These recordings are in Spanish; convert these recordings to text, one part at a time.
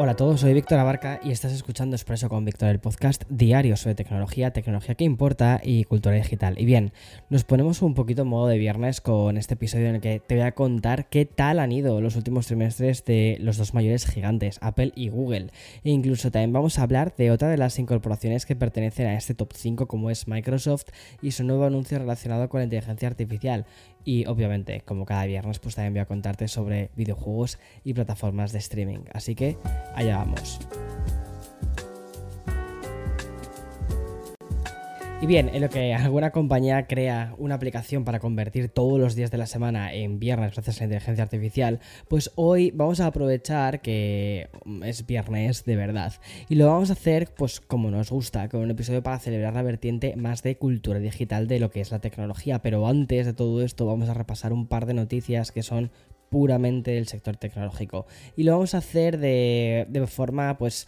Hola a todos, soy Víctor Abarca y estás escuchando Expreso con Víctor, el podcast diario sobre tecnología, tecnología que importa y cultura digital. Y bien, nos ponemos un poquito en modo de viernes con este episodio en el que te voy a contar qué tal han ido los últimos trimestres de los dos mayores gigantes, Apple y Google. E incluso también vamos a hablar de otra de las incorporaciones que pertenecen a este top 5 como es Microsoft y su nuevo anuncio relacionado con la inteligencia artificial. Y obviamente, como cada viernes, pues también voy a contarte sobre videojuegos y plataformas de streaming. Así que allá vamos. Y bien, en lo que alguna compañía crea una aplicación para convertir todos los días de la semana en viernes gracias a la inteligencia artificial, pues hoy vamos a aprovechar que es viernes de verdad. Y lo vamos a hacer pues como nos gusta, con un episodio para celebrar la vertiente más de cultura digital de lo que es la tecnología. Pero antes de todo esto vamos a repasar un par de noticias que son puramente del sector tecnológico. Y lo vamos a hacer de, de forma pues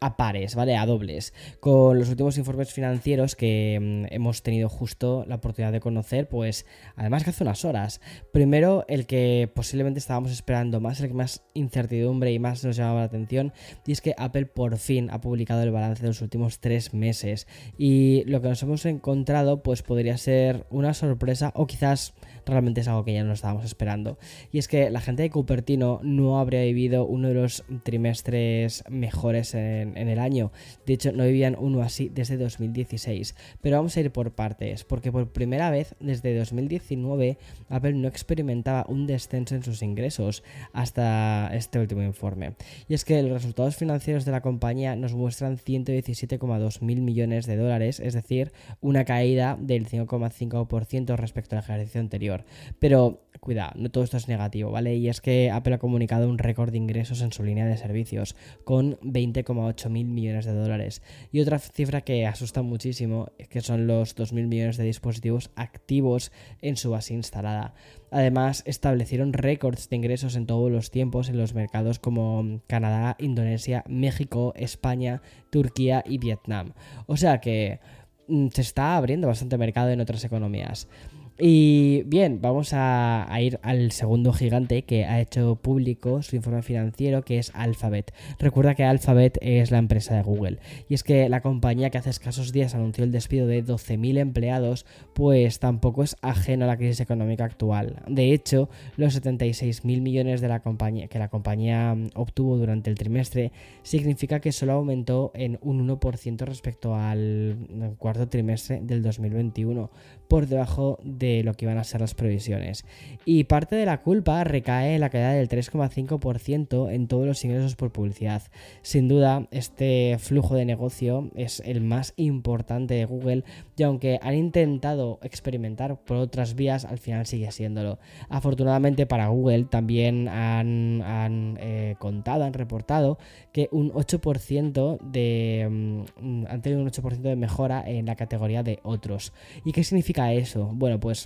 a pares, ¿vale? A dobles. Con los últimos informes financieros que mm, hemos tenido justo la oportunidad de conocer, pues además que hace unas horas. Primero, el que posiblemente estábamos esperando más, el que más incertidumbre y más nos llamaba la atención, y es que Apple por fin ha publicado el balance de los últimos tres meses. Y lo que nos hemos encontrado, pues podría ser una sorpresa o quizás realmente es algo que ya no estábamos esperando. Y es que la gente de Cupertino no habría vivido uno de los trimestres mejores en, el año. De hecho, no vivían uno así desde 2016. Pero vamos a ir por partes, porque por primera vez desde 2019 Apple no experimentaba un descenso en sus ingresos hasta este último informe. Y es que los resultados financieros de la compañía nos muestran 117,2 mil millones de dólares, es decir, una caída del 5,5% respecto al ejercicio anterior. Pero cuidado, no todo esto es negativo, ¿vale? Y es que Apple ha comunicado un récord de ingresos en su línea de servicios, con 20,8 mil millones de dólares. Y otra cifra que asusta muchísimo, es que son los 2 mil millones de dispositivos activos en su base instalada. Además, establecieron récords de ingresos en todos los tiempos en los mercados como Canadá, Indonesia, México, España, Turquía y Vietnam. O sea que mm, se está abriendo bastante mercado en otras economías. Y bien, vamos a, ir al segundo gigante que ha hecho público su informe financiero, que es Alphabet. Recuerda que Alphabet es la empresa de Google. Y es que la compañía que hace escasos días anunció el despido de 12.000 empleados, pues tampoco es ajeno a la crisis económica actual. De hecho, los 76.000 millones de la compañía, que la compañía obtuvo durante el trimestre significa que solo aumentó en un 1% respecto al cuarto trimestre del 2021, por debajo de lo que iban a ser las previsiones. Y parte de la culpa recae en la caída del 3,5% en todos los ingresos por publicidad. Sin duda, este flujo de negocio es el más importante de Google y aunque han intentado experimentar por otras vías, al final sigue siéndolo. Afortunadamente para Google también han, eh, contado, han reportado que un 8% de... Mm, han tenido un 8% de mejora en la categoría de otros. ¿Y qué significa eso? Bueno, pues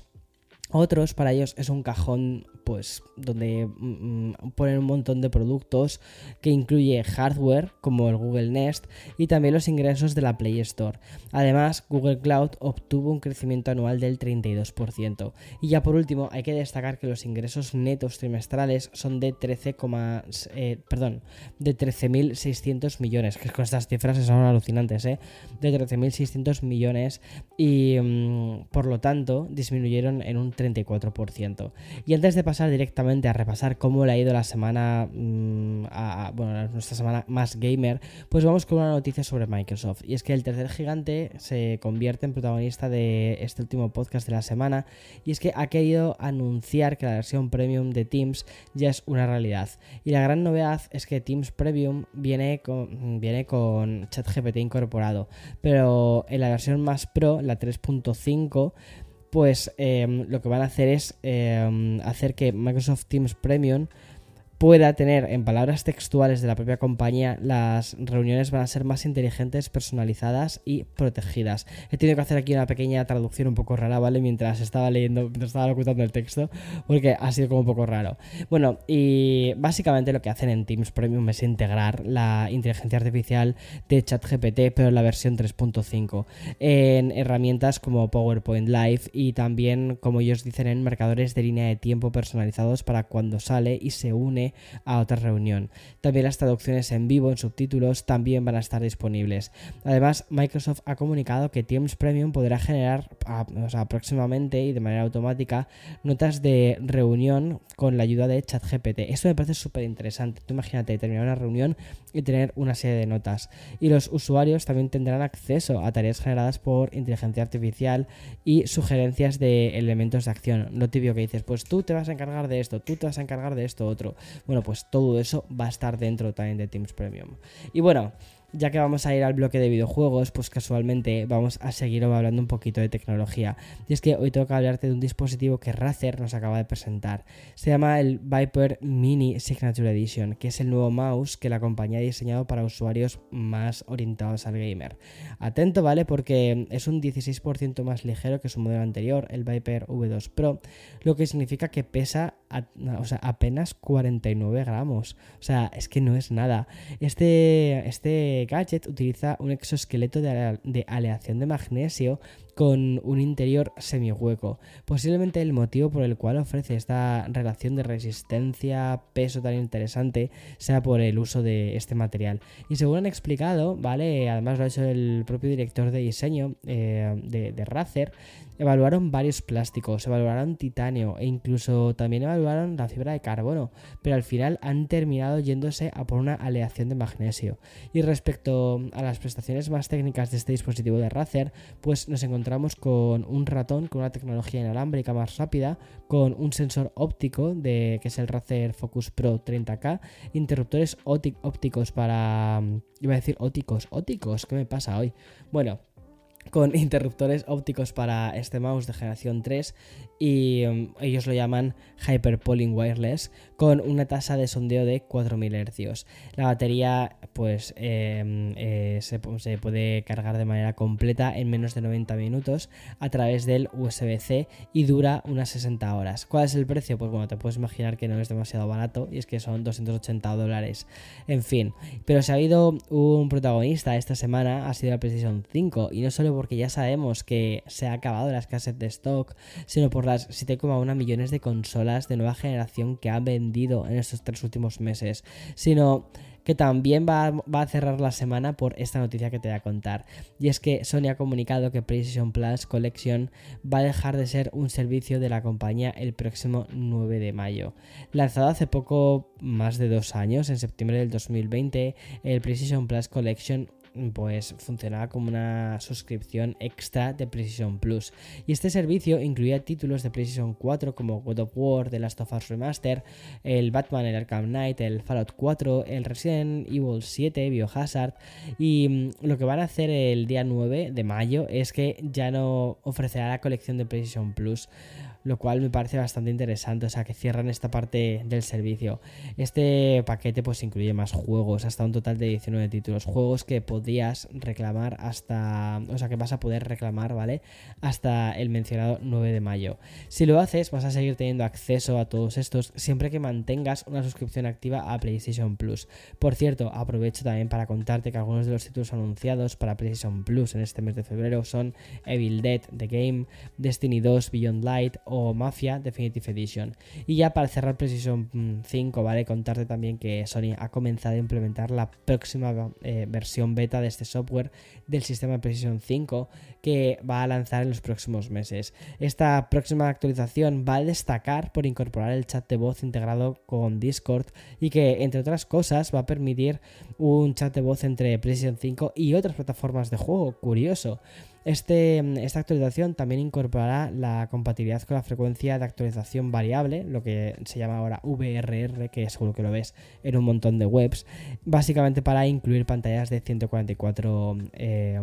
otros, para ellos, es un cajón pues donde mm, mm, ponen un montón de productos que incluye hardware como el Google Nest y también los ingresos de la Play Store. Además, Google Cloud obtuvo un crecimiento anual del 32%. Y ya por último, hay que destacar que los ingresos netos trimestrales son de 13, eh, perdón, de 13.600 millones, que con estas cifras son alucinantes, ¿eh? De 13.600 millones y mm, por lo tanto disminuyeron en un 34%. Y antes de pasar directamente a repasar cómo le ha ido la semana, mm, bueno, nuestra semana más gamer, pues vamos con una noticia sobre Microsoft. Y es que el tercer gigante se convierte en protagonista de este último podcast de la semana. Y es que ha querido anunciar que la versión premium de Teams ya es una realidad. Y la gran novedad es que Teams Premium viene con, viene con ChatGPT incorporado. Pero en la versión más pro, la 3.5, pues em, lo que van a hacer es em, hacer que Microsoft Teams Premium pueda tener, en palabras textuales de la propia compañía, las reuniones van a ser más inteligentes, personalizadas y protegidas. He tenido que hacer aquí una pequeña traducción un poco rara, ¿vale? Mientras estaba leyendo, mientras estaba locutando el texto, porque ha sido como un poco raro. Bueno, y básicamente lo que hacen en Teams Premium es integrar la inteligencia artificial de ChatGPT, pero en la versión 3.5, en herramientas como PowerPoint Live y también, como ellos dicen, en marcadores de línea de tiempo personalizados para cuando sale y se une a otra reunión. También las traducciones en vivo en subtítulos también van a estar disponibles. Además, Microsoft ha comunicado que Teams Premium podrá generar próximamente y de manera automática notas de reunión con la ayuda de ChatGPT. Esto me parece súper interesante. Tú imagínate terminar una reunión y tener una serie de notas. Y los usuarios también tendrán acceso a tareas generadas por inteligencia artificial y sugerencias de elementos de acción. Lo tibio que dices, pues tú te vas a encargar de esto, tú te vas a encargar de esto otro. Bueno, pues todo eso va a estar dentro también de Teams Premium. Y bueno, ya que vamos a ir al bloque de videojuegos, pues casualmente vamos a seguir hablando un poquito de tecnología. Y es que hoy tengo que hablarte de un dispositivo que Razer nos acaba de presentar. Se llama el Viper Mini Signature Edition, que es el nuevo mouse que la compañía ha diseñado para usuarios más orientados al gamer. Atento, ¿vale? Porque es un 16% más ligero que su modelo anterior, el Viper V2 Pro, lo que significa que pesa apenas 49 gramos. O sea, es que no es nada. Este, este gadget utiliza un exoesqueleto de, aleación de magnesio con un interior semihueco. Posiblemente el motivo por el cual ofrece esta relación de resistencia-peso tan interesante sea por el uso de este material. Y según han explicado, ¿vale? Además lo ha hecho el propio director de diseño eh, de, de Razer, evaluaron varios plásticos, evaluaron titanio e incluso también evaluaron la fibra de carbono, pero al final han terminado yéndose a por una aleación de magnesio. Y respecto a las prestaciones más técnicas de este dispositivo de Razer, pues nos encontramos con un ratón con una tecnología inalámbrica más rápida, con un sensor óptico de que es el Razer Focus Pro 30K, interruptores ópticos para iba a decir ópticos, ópticos, ¿qué me pasa hoy? Bueno, con interruptores ópticos para este mouse de generación 3 y um, ellos lo llaman Hyperpolling Wireless con una tasa de sondeo de 4000 Hz. La batería pues em, eh, se, puede cargar de manera completa en menos de 90 minutos a través del USB-C y dura unas 60 horas. ¿Cuál es el precio? Pues bueno, te puedes imaginar que no es demasiado barato y es que son 280 dólares. En fin, pero si ha habido un protagonista esta semana ha sido la PlayStation 5 y no solo porque ya sabemos que se ha acabado la escasez de stock, sino por la 7,1 millones de consolas de nueva generación que ha vendido en estos tres últimos meses, sino que también va, a cerrar la semana por esta noticia que te voy a contar. Y es que Sony ha comunicado que PlayStation Plus Collection va a dejar de ser un servicio de la compañía el próximo 9 de mayo. Lanzado hace poco más de dos años, en septiembre del 2020, el PlayStation Plus Collection pues funcionaba como una suscripción extra de Precision Plus. Y este servicio incluía títulos de Precision 4 como God of War, The Last of Us Remaster, el Batman, el Arkham Knight, el Fallout 4, el Resident Evil 7, Biohazard. Y mm, lo que van a hacer el día 9 de mayo es que ya no ofrecerá la colección de Precision Plus lo cual me parece bastante interesante, o sea, que cierran esta parte del servicio. Este paquete pues incluye más juegos, hasta un total de 19 títulos, juegos que podrías reclamar hasta, o sea, que vas a poder reclamar, ¿vale? Hasta el mencionado 9 de mayo. Si lo haces, vas a seguir teniendo acceso a todos estos siempre que mantengas una suscripción activa a PlayStation Plus. Por cierto, aprovecho también para contarte que algunos de los títulos anunciados para PlayStation Plus en este mes de febrero son Evil Dead The Game, Destiny 2 Beyond Light o Mafia Definitive Edition. Y ya para cerrar Precision 5, ¿vale? Contarte también que Sony ha comenzado a implementar la próxima eh, versión beta de este software del sistema Precision 5 que va a lanzar en los próximos meses. Esta próxima actualización va a destacar por incorporar el chat de voz integrado con Discord y que, entre otras cosas, va a permitir un chat de voz entre Precision 5 y otras plataformas de juego. Curioso. Este, esta actualización también incorporará la compatibilidad con la frecuencia de actualización variable, lo que se llama ahora VRR, que seguro que lo ves en un montón de webs, básicamente para incluir pantallas de 144 eh,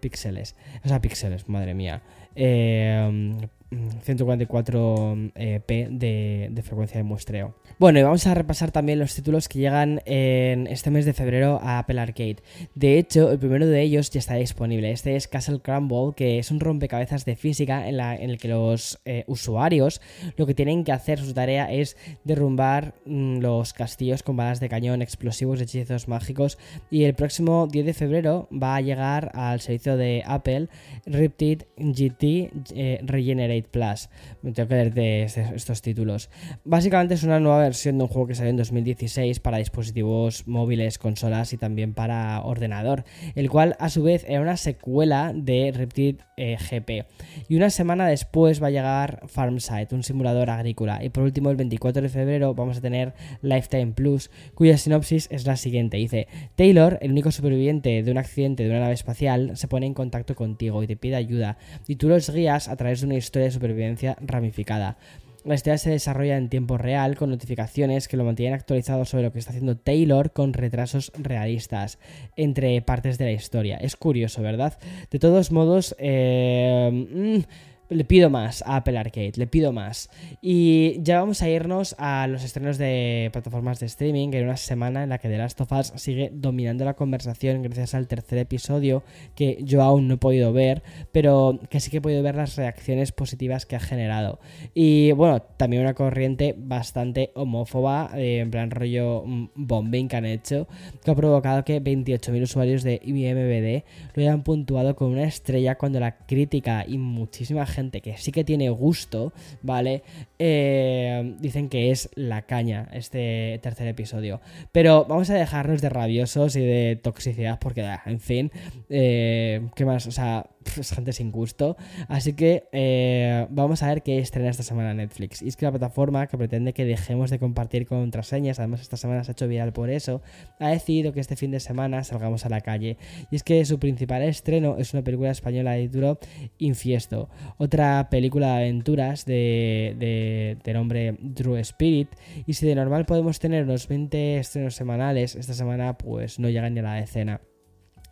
píxeles. O sea, píxeles, madre mía. Eh, 144p eh, de, de, frecuencia de muestreo. Bueno, y vamos a repasar también los títulos que llegan en este mes de febrero a Apple Arcade. De hecho, el primero de ellos ya está disponible. Este es Castle Crumble, que es un rompecabezas de física en, la, en el que los eh, usuarios lo que tienen que hacer, su tarea es derrumbar mm, los castillos con balas de cañón, explosivos, hechizos mágicos. Y el próximo 10 de febrero va a llegar al servicio de Apple Riptide GT eh, Regenerate Plus. Me tengo que leer de estos títulos. Básicamente es una nueva versión de un juego que salió en 2016 para dispositivos móviles, consolas y también para ordenador, el cual a su vez era una secuela de Reptil eh, GP. Y una semana después va a llegar Farmside, un simulador agrícola. Y por último, el 24 de febrero vamos a tener Lifetime Plus, cuya sinopsis es la siguiente. Dice, Taylor, el único superviviente de un accidente de una nave espacial, se pone en contacto contigo y te pide ayuda. Y tú los guías a través de una historia de supervivencia ramificada. La historia se desarrolla en tiempo real con notificaciones que lo mantienen actualizado sobre lo que está haciendo Taylor con retrasos realistas entre partes de la historia. Es curioso, ¿verdad? De todos modos, eh, mm, le pido más a Apple Arcade, le pido más. Y ya vamos a irnos a los estrenos de plataformas de streaming en una semana en la que The Last of Us sigue dominando la conversación gracias al tercer episodio que yo aún no he podido ver, pero que sí que he podido ver las reacciones positivas que ha generado. Y bueno, también una corriente bastante homófoba, eh, en plan rollo mm, bombing que han hecho, que ha provocado que 28.000 usuarios de IMBD lo hayan puntuado con una estrella cuando la crítica y muchísima gente que sí que tiene gusto, ¿vale? Eh, dicen que es la caña este tercer episodio. Pero vamos a dejarnos de rabiosos y de toxicidad porque, ah, en fin, eh, ¿qué más? O sea, es gente sin gusto. Así que eh, vamos a ver qué estrena esta semana Netflix. Y es que la plataforma que pretende que dejemos de compartir contraseñas, además esta semana se ha hecho viral por eso, ha decidido que este fin de semana salgamos a la calle. Y es que su principal estreno es una película española de título Infiesto, otra película de aventuras de, de, nombre True Spirit. Y si de normal podemos tener unos 20 estrenos semanales, esta semana pues no llegan ni a la decena.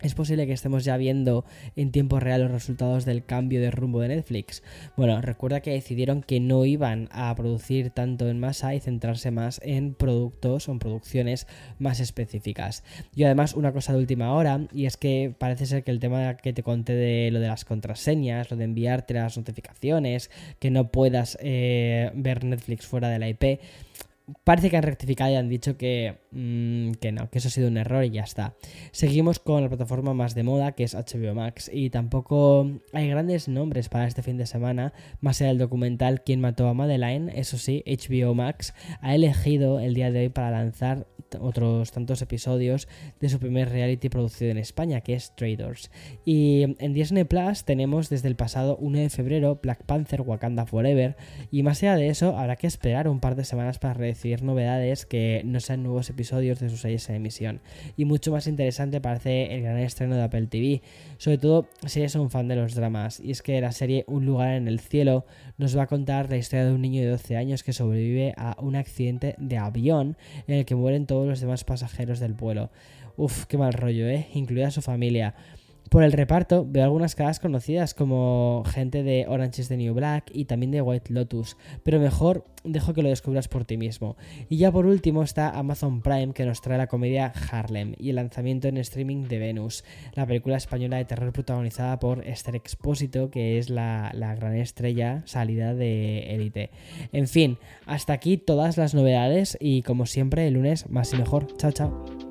Es posible que estemos ya viendo en tiempo real los resultados del cambio de rumbo de Netflix. Bueno, recuerda que decidieron que no iban a producir tanto en masa y centrarse más en productos o en producciones más específicas. Y además una cosa de última hora, y es que parece ser que el tema que te conté de lo de las contraseñas, lo de enviarte las notificaciones, que no puedas eh, ver Netflix fuera de la IP, parece que han rectificado y han dicho que, mm, que no, que eso ha sido un error y ya está. Seguimos con la plataforma más de moda que es HBO Max y tampoco hay grandes nombres para este fin de semana, más allá del documental Quién mató a Madeline, eso sí, HBO Max ha elegido el día de hoy para lanzar otros tantos episodios de su primer reality producido en España, que es Traders. Y en Disney Plus tenemos desde el pasado 1 de febrero Black Panther Wakanda Forever, y más allá de eso habrá que esperar un par de semanas para recibir novedades que no sean nuevos episodios de sus series en emisión. Y mucho más interesante parece el gran estreno de Apple TV, sobre todo si eres un fan de los dramas. Y es que la serie Un lugar en el cielo nos va a contar la historia de un niño de 12 años que sobrevive a un accidente de avión en el que mueren todos los demás pasajeros del vuelo. Uf, qué mal rollo, ¿eh? Incluida su familia. Por el reparto veo algunas caras conocidas como gente de Orange is the New Black y también de White Lotus, pero mejor dejo que lo descubras por ti mismo. Y ya por último está Amazon Prime que nos trae la comedia Harlem y el lanzamiento en streaming de Venus, la película española de terror protagonizada por Esther Expósito, que es la, la gran estrella salida de Élite. En fin, hasta aquí todas las novedades y como siempre el lunes más y mejor. Chao, chao.